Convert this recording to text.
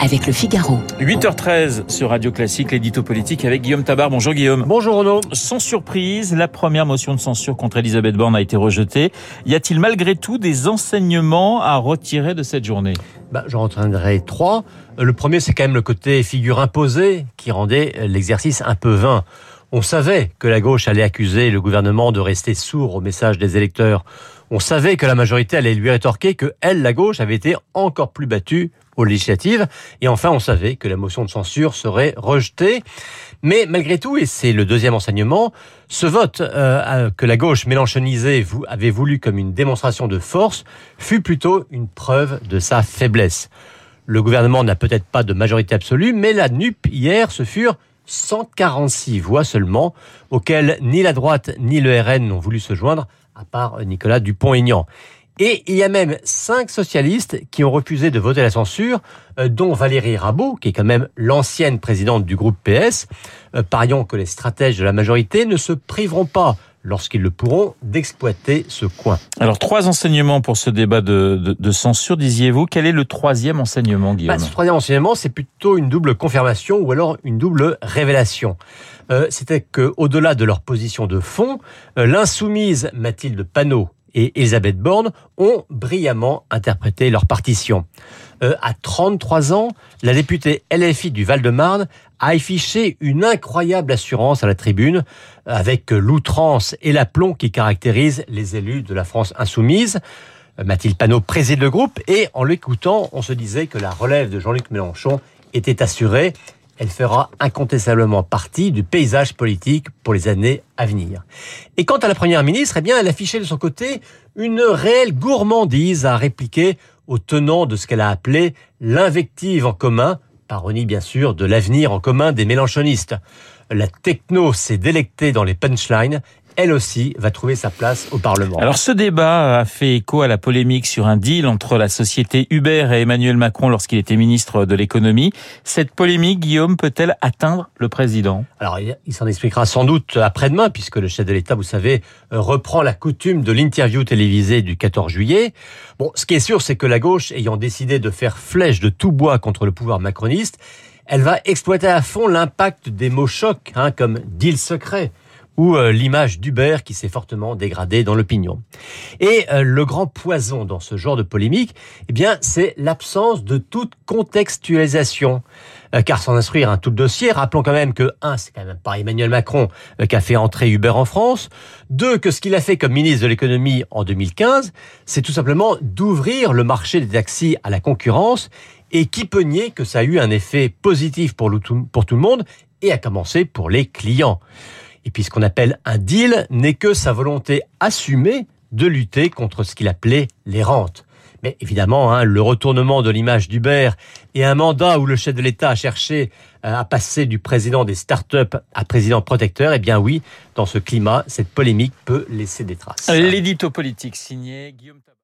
avec le Figaro. 8h13 sur Radio Classique, l'édito politique avec Guillaume Tabar. Bonjour Guillaume. Bonjour Renaud. Sans surprise, la première motion de censure contre Elisabeth Borne a été rejetée. Y a-t-il malgré tout des enseignements à retirer de cette journée? Bah, J'en retiendrai trois. Le premier, c'est quand même le côté figure imposée qui rendait l'exercice un peu vain. On savait que la gauche allait accuser le gouvernement de rester sourd au message des électeurs. On savait que la majorité allait lui rétorquer que elle, la gauche, avait été encore plus battue aux législatives. Et enfin, on savait que la motion de censure serait rejetée. Mais malgré tout, et c'est le deuxième enseignement, ce vote euh, que la gauche mélanchonisée avait voulu comme une démonstration de force fut plutôt une preuve de sa faiblesse. Le gouvernement n'a peut-être pas de majorité absolue, mais la NUP hier, ce furent 146 voix seulement, auxquelles ni la droite ni le RN n'ont voulu se joindre, à part Nicolas Dupont-Aignan. Et il y a même cinq socialistes qui ont refusé de voter la censure, euh, dont Valérie Rabault, qui est quand même l'ancienne présidente du groupe PS. Euh, parions que les stratèges de la majorité ne se priveront pas lorsqu'ils le pourront, d'exploiter ce coin. Alors, trois enseignements pour ce débat de, de, censure, disiez-vous. Quel est le troisième enseignement, Guillaume bah, Ce troisième enseignement, c'est plutôt une double confirmation ou alors une double révélation. Euh, C'était qu'au-delà de leur position de fond, euh, l'insoumise Mathilde Panot et Elisabeth Borne ont brillamment interprété leur partition. Euh, à 33 ans, la députée LFI du Val-de-Marne a affiché une incroyable assurance à la tribune, avec l'outrance et l'aplomb qui caractérisent les élus de la France insoumise. Mathilde Panot préside le groupe et en l'écoutant, on se disait que la relève de Jean-Luc Mélenchon était assurée elle fera incontestablement partie du paysage politique pour les années à venir. Et quant à la première ministre, eh bien, elle affichait de son côté une réelle gourmandise à répliquer aux tenants de ce qu'elle a appelé l'invective en commun, parodie bien sûr de l'avenir en commun des mélanchonistes. La techno s'est délectée dans les punchlines elle aussi va trouver sa place au Parlement. Alors ce débat a fait écho à la polémique sur un deal entre la société Uber et Emmanuel Macron lorsqu'il était ministre de l'économie. Cette polémique, Guillaume, peut-elle atteindre le président? Alors il s'en expliquera sans doute après-demain, puisque le chef de l'État, vous savez, reprend la coutume de l'interview télévisée du 14 juillet. Bon, ce qui est sûr, c'est que la gauche, ayant décidé de faire flèche de tout bois contre le pouvoir macroniste, elle va exploiter à fond l'impact des mots chocs, hein, comme deal secret ou euh, l'image d'Uber qui s'est fortement dégradée dans l'opinion. Et euh, le grand poison dans ce genre de polémique, eh bien, c'est l'absence de toute contextualisation. Euh, car sans instruire un tout le dossier, rappelons quand même que, un, c'est quand même pas Emmanuel Macron qui a fait entrer Uber en France. Deux, que ce qu'il a fait comme ministre de l'économie en 2015, c'est tout simplement d'ouvrir le marché des taxis à la concurrence et qui peut nier que ça a eu un effet positif pour, tout le monde et à commencer pour les clients. Et puis ce qu'on appelle un deal n'est que sa volonté assumée de lutter contre ce qu'il appelait les rentes. Mais évidemment, hein, le retournement de l'image d'Uber et un mandat où le chef de l'État a cherché euh, à passer du président des start-up à président protecteur, eh bien oui, dans ce climat, cette polémique peut laisser des traces. L'édito politique signé Guillaume